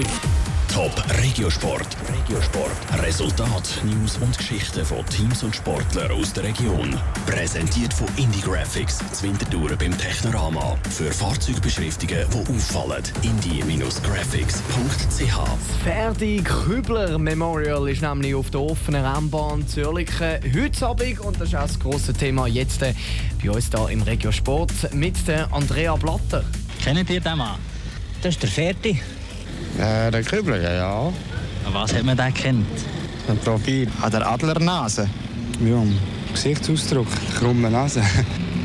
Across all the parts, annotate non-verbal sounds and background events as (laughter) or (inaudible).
Abend. Top Regiosport. Regiosport. Resultat, News und Geschichten von Teams und Sportlern aus der Region. Präsentiert von Indie Graphics, Zwintertouren beim Technorama. Für Fahrzeugbeschriftungen, die auffallen. indie-graphics.ch Ferdi Kübler Memorial ist nämlich auf der offenen Rennbahn Zürlichen heute Abend und das ist auch das grosse Thema jetzt äh, bei uns hier im Regiosport mit der Andrea Blatter. Kennt ihr den Mann? Das ist der Ferdi. Äh, der Kübler, ja, ja. An was hat man den kennt? Ein Profil. An der Adlernase. Ja, Gesichtsausdruck, krumme Nase. (laughs)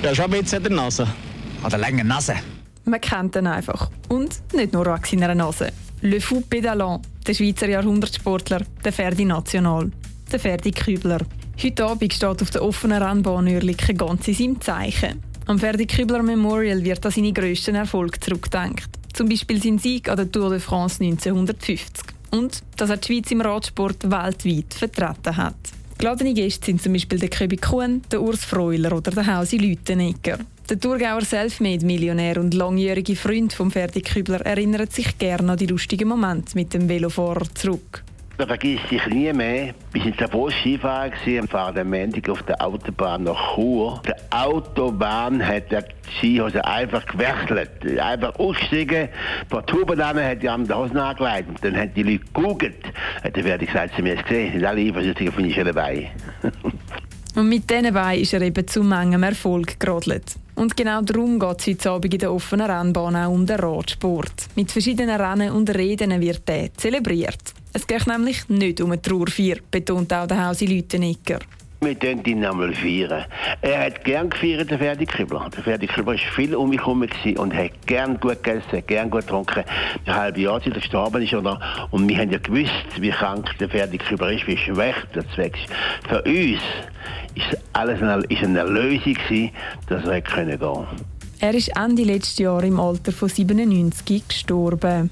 Ja, schon ein bisschen der Nase. An der langen Nase. Man kennt ihn einfach. Und nicht nur an seiner Nase. Le Fou Pédalant, der Schweizer Jahrhundertsportler, der Ferdi National, der Ferdi Kübler. Heute Abend steht auf der offenen Rennbahn Oerlikon ganz in seinem Zeichen. Am Ferdi Kübler Memorial wird an seine grössten Erfolge zurückgedacht. Zum Beispiel sein Sieg an der Tour de France 1950. Und dass er die Schweiz im Radsport weltweit vertreten hat. Geladene Gäste sind zum Beispiel der Köbi Kuhn, der Urs Freuler oder der Hausi Lütenegger. Der Thurgauer Selfmade-Millionär und langjährige Freund von Ferdi Kübler erinnert sich gerne an die lustigen Momente mit dem Velofahrer zurück. Da vergisst ich nie mehr. Wir sind Davos Skifahren fahren am Montag auf der Autobahn nach Chur. Die Autobahn hat der Skihose einfach gewechselt. Einfach ausgestiegen, ein paar Tuben an, hat die die Hosen angelegt. Und dann haben die Leute gegoogelt. Hat der Ferdi gesagt, sie haben es gesehen, sind alle eifersüchtig auf meine dabei. (laughs) Und mit diesen Beinen ist er eben zu manchem Erfolg gerodelt. Und genau darum geht es heute Abend in der offenen Rennbahn auch um den Radsport. Mit verschiedenen Rennen und Reden wird der zelebriert. Es geht nämlich nicht um eine Trauerfeier, betont auch der Hausi Lütenegger. Wir können ihn einmal feiern. Er hat gern gefeiert, der Ferdi. Der Ferdi war viel um mich herum und hat gern gut gegessen, gern gut getrunken. Ein halbes Jahr seit er gestorben ist. Oder? Und wir haben ja gewusst, wie krank der Ferdi ist, wie schwach der Zweck ist. Für uns ist alles eine, ist eine Erlösung gewesen, dass er gehen konnte. Er ist Ende letzten Jahr im Alter von 97 gestorben.